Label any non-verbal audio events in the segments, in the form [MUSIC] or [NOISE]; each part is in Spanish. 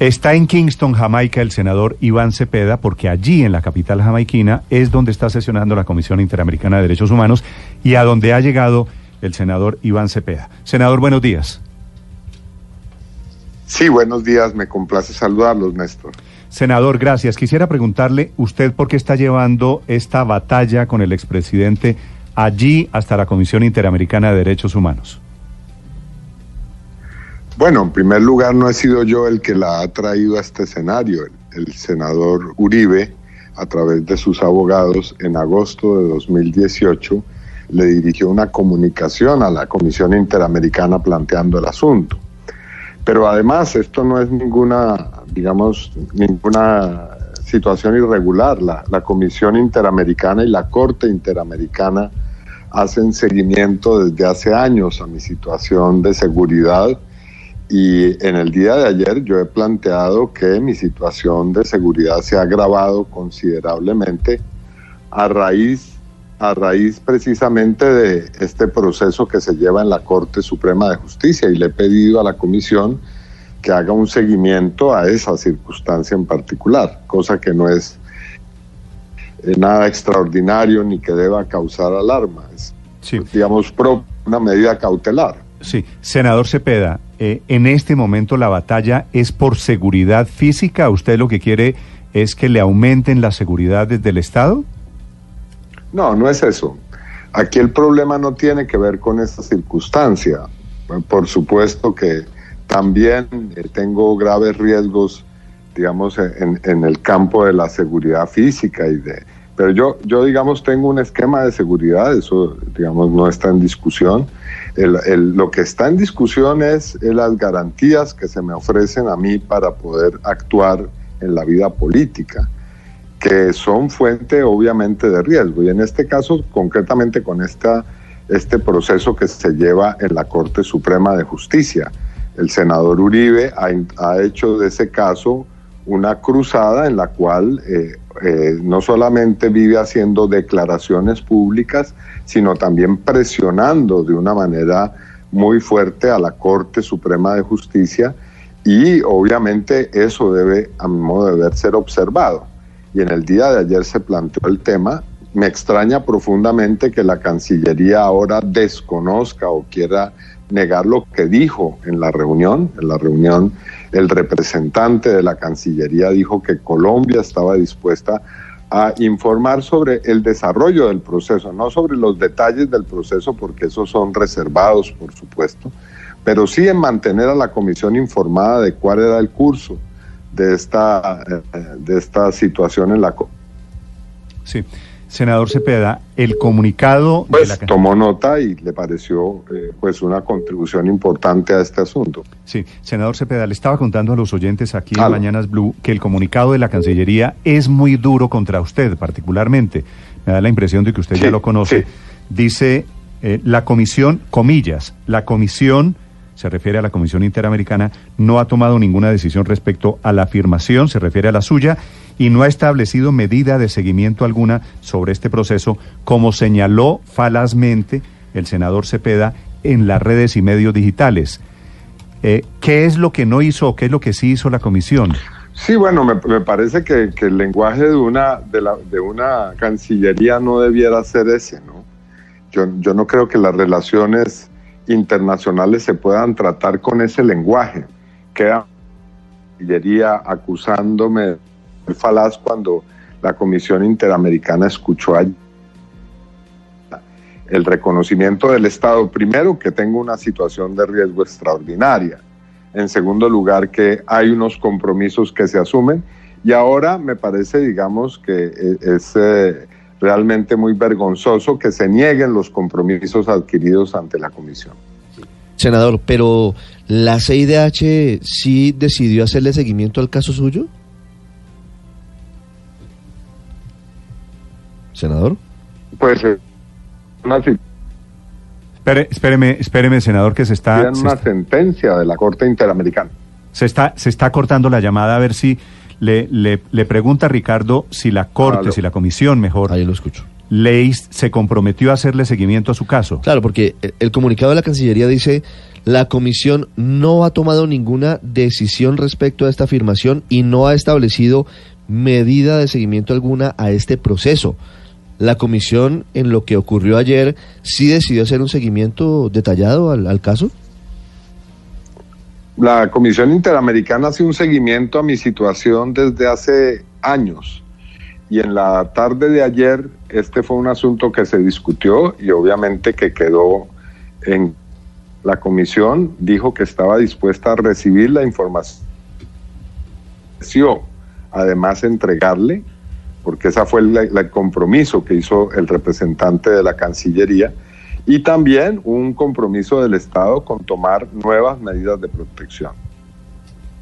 Está en Kingston, Jamaica, el senador Iván Cepeda, porque allí, en la capital jamaiquina, es donde está sesionando la Comisión Interamericana de Derechos Humanos y a donde ha llegado el senador Iván Cepeda. Senador, buenos días. Sí, buenos días. Me complace saludarlos, Néstor. Senador, gracias. Quisiera preguntarle, ¿usted por qué está llevando esta batalla con el expresidente allí hasta la Comisión Interamericana de Derechos Humanos? Bueno, en primer lugar, no he sido yo el que la ha traído a este escenario. El, senador Uribe, a través de sus abogados, en agosto de 2018, le dirigió una comunicación a la Comisión Interamericana planteando el asunto. Pero además, esto no es ninguna, digamos, ninguna situación irregular. La, la Comisión Interamericana y la Corte Interamericana hacen seguimiento desde hace años a mi situación de seguridad y en el día de ayer yo he planteado que mi situación de seguridad se ha agravado considerablemente a raíz, a raíz precisamente de este proceso que se lleva en la Corte Suprema de Justicia y le he pedido a la Comisión que haga un seguimiento a esa circunstancia en particular, cosa que no es nada extraordinario ni que deba causar alarma. Es, sí. digamos, una medida cautelar. Sí, senador Cepeda, eh, en este momento la batalla es por seguridad física. ¿Usted lo que quiere es que le aumenten la seguridad desde el Estado? No, no es eso. Aquí el problema no tiene que ver con esta circunstancia. Por supuesto que también eh, tengo graves riesgos, digamos, en, en, el campo de la seguridad física y de... Pero yo, yo, digamos, tengo un esquema de seguridad, eso, digamos, no está en discusión. El, el, lo que está en discusión es, las garantías que se me ofrecen a mí para poder actuar en la vida política, que son fuente obviamente de riesgo. Y en este caso, concretamente con esta, este proceso que se lleva en la Corte Suprema de Justicia. El senador Uribe ha, ha hecho de ese caso una cruzada en la cual eh, eh, no solamente vive haciendo declaraciones públicas, sino también presionando de una manera muy fuerte a la Corte Suprema de Justicia y obviamente eso debe, a mi modo de ver, ser observado. Y en el día de ayer se planteó el tema. Me extraña profundamente que la Cancillería ahora desconozca o quiera negar lo que dijo en la reunión. En la reunión el representante de la Cancillería dijo que Colombia estaba dispuesta a informar sobre el desarrollo del proceso, no sobre los detalles del proceso, porque esos son reservados, por supuesto, pero sí en mantener a la comisión informada de cuál era el curso de esta, de esta situación en la... Sí. Senador Cepeda, el comunicado... Pues de la... tomó nota y le pareció eh, pues una contribución importante a este asunto. Sí, senador Cepeda, le estaba contando a los oyentes aquí en Mañanas Blue que el comunicado de la Cancillería es muy duro contra usted particularmente. Me da la impresión de que usted sí, ya lo conoce. sí. Dice eh, la comisión, comillas, la comisión se refiere a la Comisión Interamericana, no ha tomado ninguna decisión respecto a la afirmación, se refiere a la suya, y no ha establecido medida de seguimiento alguna sobre este proceso, como señaló falazmente el senador Cepeda en las redes y medios digitales. Eh, ¿Qué es lo que no hizo o qué es lo que sí hizo la comisión? Sí, bueno, me, me parece que, que, el lenguaje de una, de, la, de una cancillería no debiera ser ese, ¿no? Yo, yo no creo que las relaciones internacionales se puedan tratar con ese lenguaje. Queda Cancillería acusándome de falaz cuando la Comisión Interamericana escuchó allí el reconocimiento del Estado, primero, que tengo una situación de riesgo extraordinaria. En segundo lugar, que hay unos compromisos que se asumen. Y ahora me parece, digamos, que es eh, realmente muy vergonzoso que se nieguen los compromisos adquiridos ante la Comisión. Senador, pero ¿La CIDH sí decidió hacerle seguimiento al caso suyo? Senador. Pues eh, una, Espere, espéreme, espéreme, senador, que se está, se una está, sentencia de la Corte Interamericana. se está, se está cortando la llamada a ver si le, le, le pregunta a Ricardo si la Corte, si la Comisión, mejor, Ahí lo escucho. ley se comprometió a hacerle seguimiento a su caso. Claro, porque el comunicado de la Cancillería dice, la Comisión no ha tomado ninguna decisión respecto a esta afirmación y no ha establecido medida de seguimiento alguna a este proceso. La Comisión, en lo que ocurrió ayer, sí decidió hacer un seguimiento detallado al, caso. La Comisión Interamericana hace un seguimiento a mi situación desde hace años. Y en la tarde de ayer, este fue un asunto que se discutió y obviamente que quedó en la comisión, dijo que estaba dispuesta a recibir la información. Además, entregarle, porque ese fue el, el compromiso que hizo el representante de la Cancillería, y también un compromiso del Estado con tomar nuevas medidas de protección.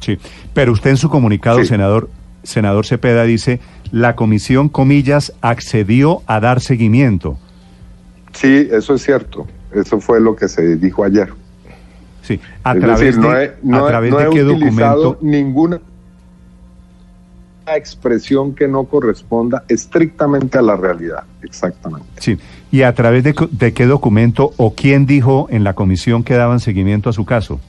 Sí, pero usted en su comunicado, Sí. senador, senador Cepeda, dice, la Comisión, comillas, accedió a dar seguimiento. Sí, eso es cierto. Eso fue lo que se dijo ayer. Sí, a es través decir, no de, he, no a través no de qué utilizado documento. ninguna expresión que no corresponda estrictamente a la realidad. Exactamente. Sí, y a través de, qué documento o quién dijo en la comisión que daban seguimiento a su caso.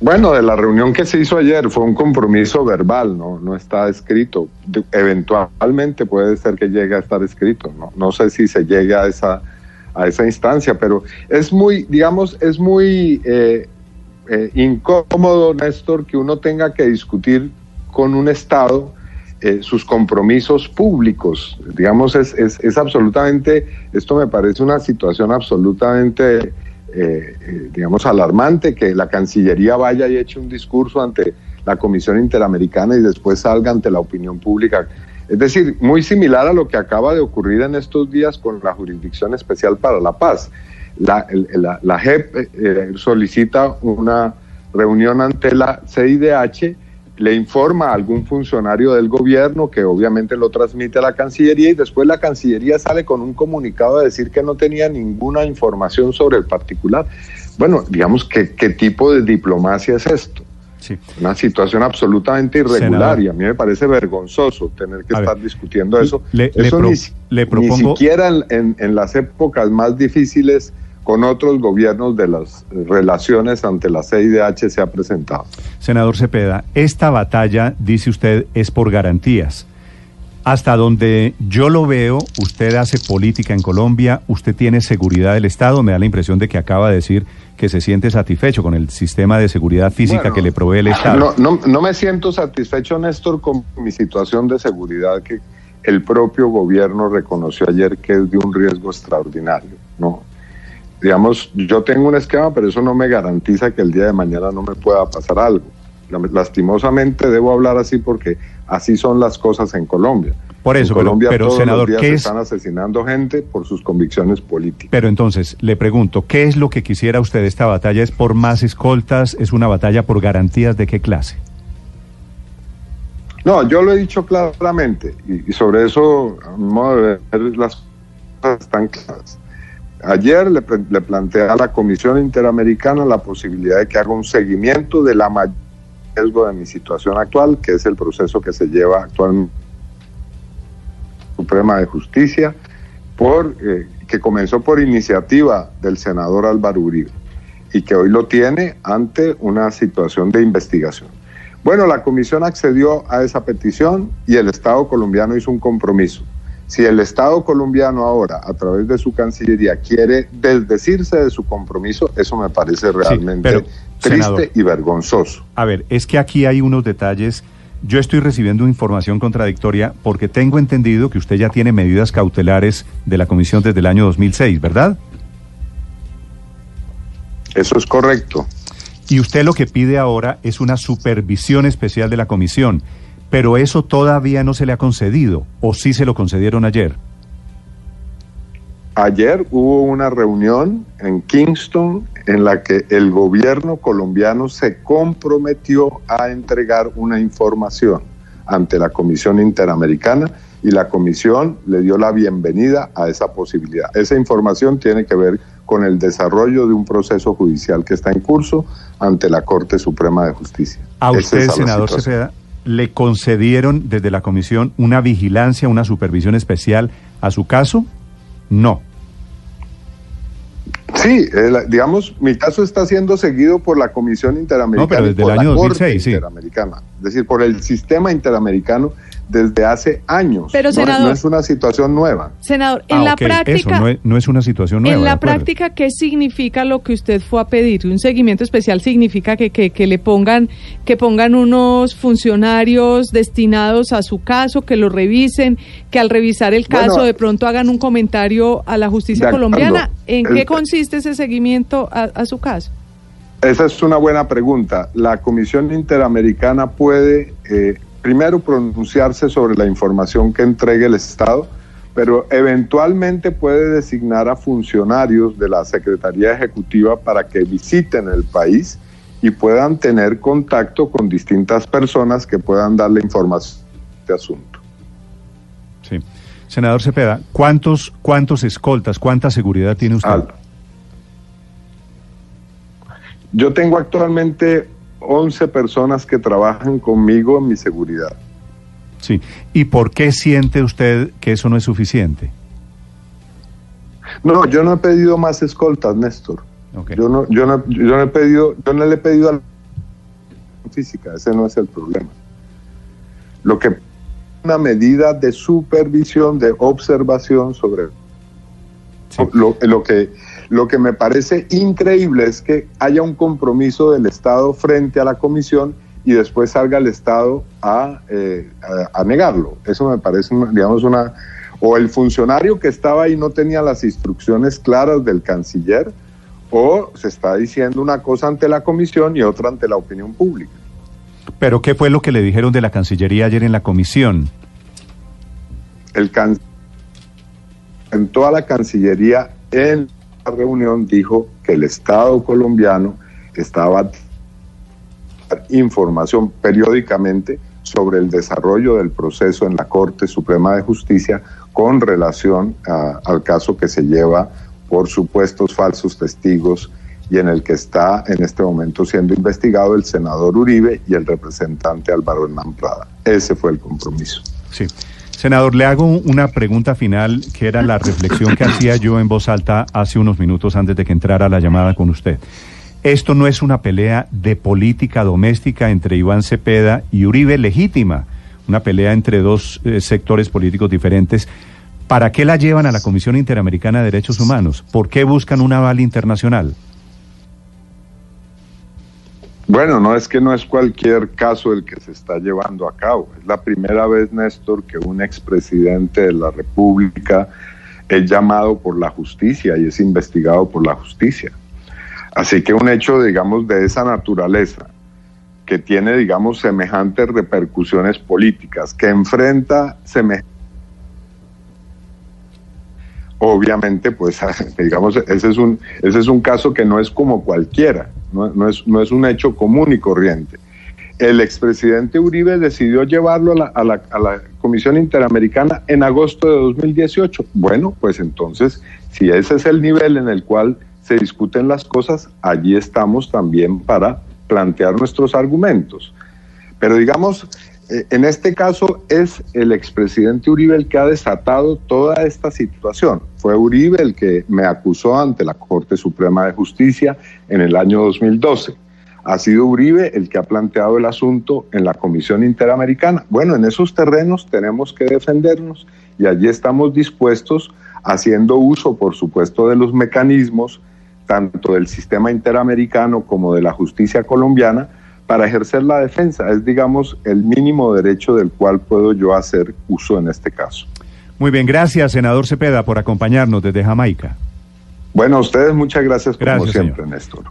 Bueno, de la reunión que se hizo ayer fue un compromiso verbal, no, no está escrito. De- eventualmente puede ser que llegue a estar escrito, no, no sé si se llegue a esa a esa instancia, pero es muy, digamos, es muy eh, eh, incómodo, Néstor, que uno tenga que discutir con un Estado eh, sus compromisos públicos. Digamos, es, es, absolutamente, esto me parece una situación absolutamente, eh, eh, digamos, alarmante, que la Cancillería vaya y eche un discurso ante la Comisión Interamericana y después salga ante la opinión pública. Es decir, muy similar a lo que acaba de ocurrir en estos días con la Jurisdicción Especial para la Paz. La, la, la JEP eh, solicita una reunión ante la CIDH, le informa a algún funcionario del gobierno que obviamente lo transmite a la Cancillería y después la Cancillería sale con un comunicado a decir que no tenía ninguna información sobre el particular. Bueno, digamos, ¿qué, qué tipo de diplomacia es esto? Sí. Una situación absolutamente irregular Senador. y a mí me parece vergonzoso tener que A estar ver, discutiendo eso. le- le eso pro- ni, le ni propongo- siquiera en, en- en las épocas más difíciles con otros gobiernos de las relaciones ante la CIDH se ha presentado. Senador Cepeda, esta batalla, dice usted, es por garantías. Hasta donde yo lo veo, usted hace política en Colombia, usted tiene seguridad del Estado, me da la impresión de que acaba de decir que se siente satisfecho con el sistema de seguridad física Bueno, que le provee el Estado. No, no, no me siento satisfecho, Néstor, con mi situación de seguridad que el propio gobierno reconoció ayer que es de un riesgo extraordinario. No, digamos, yo tengo un esquema, pero eso no me garantiza que el día de mañana no me pueda pasar algo. Lastimosamente debo hablar así porque así son las cosas en Colombia. Por eso, en Colombia pero, todos senador, los días ¿qué es- están asesinando gente por sus convicciones políticas. Pero entonces, le pregunto, ¿qué es lo que quisiera usted? ¿Esta batalla es por más escoltas? ¿Es una batalla por garantías de qué clase? No, yo lo he dicho claramente y, y sobre eso, a mi modo de ver, las cosas están claras. Ayer le, le planteé a la Comisión Interamericana la posibilidad de que haga un seguimiento de la mayor riesgo de mi situación actual, que es el proceso que se lleva actualmente Suprema de Justicia, por, eh, que comenzó por iniciativa del senador Álvaro Uribe y que hoy lo tiene ante una situación de investigación. Bueno, la comisión accedió a esa petición y el Estado colombiano hizo un compromiso. Si el Estado colombiano ahora, a través de su Cancillería, quiere desdecirse de su compromiso, eso me parece realmente pero, triste senador. y vergonzoso. A ver, es que aquí hay unos detalles. Yo estoy recibiendo información contradictoria porque tengo entendido que usted ya tiene medidas cautelares de la comisión desde el año 2006, ¿verdad? Eso es correcto. Y usted lo que pide ahora es una supervisión especial de la comisión, pero eso todavía no se le ha concedido, o sí se lo concedieron ayer. Ayer hubo una reunión en Kingston en la que el gobierno colombiano se comprometió a entregar una información ante la Comisión Interamericana y la Comisión le dio la bienvenida a esa posibilidad. Esa información tiene que ver con el desarrollo de un proceso judicial que está en curso ante la Corte Suprema de Justicia. A usted, es senador. Cepeda, ¿le concedieron desde la comisión una vigilancia, una supervisión especial a su caso? No. Sí, eh, la- digamos, mi caso está siendo seguido por la Comisión Interamericana. No, pero y desde por el la año Corte 2006, sí. Interamericana, es decir, por el sistema interamericano desde hace años. Pero, No- senador- no es una situación nueva. Senador, en Ah, la práctica, Eso no es, no es una situación nueva. en la práctica, ¿qué significa lo que usted fue a pedir? Un seguimiento especial significa que, que, que le pongan, que pongan unos funcionarios destinados a su caso, que lo revisen, que al revisar el caso Bueno, de pronto hagan un comentario a la justicia colombiana. ¿En El- qué consiste ese seguimiento a, a su caso? Esa es una buena pregunta. La Comisión Interamericana puede, eh, primero, pronunciarse sobre la información que entregue el Estado, pero eventualmente puede designar a funcionarios de la Secretaría Ejecutiva para que visiten el país y puedan tener contacto con distintas personas que puedan darle información de este asunto. Sí. Senador Cepeda, ¿cuántos, ¿cuántos escoltas, cuánta seguridad tiene usted? Al- Yo tengo actualmente 11 personas que trabajan conmigo en mi seguridad. Sí. ¿Y por qué siente usted que eso no es suficiente? No, yo no he pedido más escoltas, Néstor. Yo no, yo no, yo no he pedido, yo no le he pedido a la física, ese no es el problema. Lo que una medida de supervisión, de observación sobre Sí. lo, lo que lo que me parece increíble es que haya un compromiso del Estado frente a la comisión y después salga el Estado a, eh, a, a negarlo. Eso me parece, digamos, una... O el funcionario que estaba ahí no tenía las instrucciones claras del canciller, o se está diciendo una cosa ante la comisión y otra ante la opinión pública. ¿Pero qué fue lo que le dijeron de la Cancillería ayer en la comisión? El can- en toda la Cancillería en reunión dijo que el Estado colombiano estaba información periódicamente sobre el desarrollo del proceso en la Corte Suprema de Justicia con relación a- al caso que se lleva por supuestos falsos testigos y en el que está en este momento siendo investigado el senador Uribe y el representante Álvaro Hernán Prada. Ese fue el compromiso. Sí. Senador, le hago una pregunta final, que era la reflexión que hacía yo en voz alta hace unos minutos antes de que entrara la llamada con usted. Esto no es una pelea de política doméstica entre Iván Cepeda y Uribe legítima, una pelea entre dos eh, sectores políticos diferentes. ¿Para qué la llevan a la Comisión Interamericana de Derechos Humanos? ¿Por qué buscan un aval internacional? Bueno, no es que no es cualquier caso el que se está llevando a cabo. Es la primera vez, Néstor, que un expresidente de la República es llamado por la justicia y es investigado por la justicia. Así que un hecho, digamos, de esa naturaleza, que tiene, digamos, semejantes repercusiones políticas, que enfrenta semejantes obviamente, pues, [LAUGHS] digamos, ese es un, ese es un caso que no es como cualquiera, no, es, no es un hecho común y corriente. El expresidente Uribe decidió llevarlo a la, a, la, a la Comisión Interamericana en agosto de 2018. Bueno, pues entonces, si ese es el nivel en el cual se discuten las cosas, allí estamos también para plantear nuestros argumentos. Pero digamos, en este caso es el expresidente Uribe el que ha desatado toda esta situación. Fue Uribe el que me acusó ante la Corte Suprema de Justicia en el año 2012. Ha sido Uribe el que ha planteado el asunto en la Comisión Interamericana. Bueno, en esos terrenos tenemos que defendernos y allí estamos dispuestos, haciendo uso, por supuesto, de los mecanismos, tanto del sistema interamericano como de la justicia colombiana, para ejercer la defensa. Es, digamos, el mínimo derecho del cual puedo yo hacer uso en este caso. Muy bien, gracias, senador Cepeda, por acompañarnos desde Jamaica. Bueno, a ustedes muchas gracias como siempre, señor. Néstor.